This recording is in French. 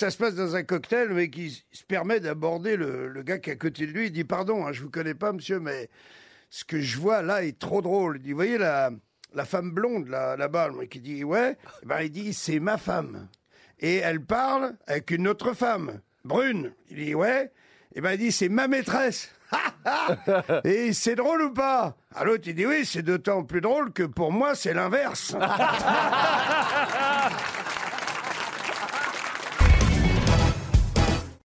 ça se passe dans un cocktail, mais qui se permet d'aborder le, le gars qui est à côté de lui. Il dit Pardon, hein, je vous connais pas, monsieur, mais ce que je vois là est trop drôle. Il dit Vous voyez la, la femme blonde là-bas, Le mec, il dit Ouais. Eh ben, il dit C'est ma femme. Et elle parle avec une autre femme, brune. Il dit Ouais. Et ben, il dit C'est ma maîtresse. Et c'est drôle ou pas? Ah l'autre il dit oui, c'est d'autant plus drôle que pour moi c'est l'inverse.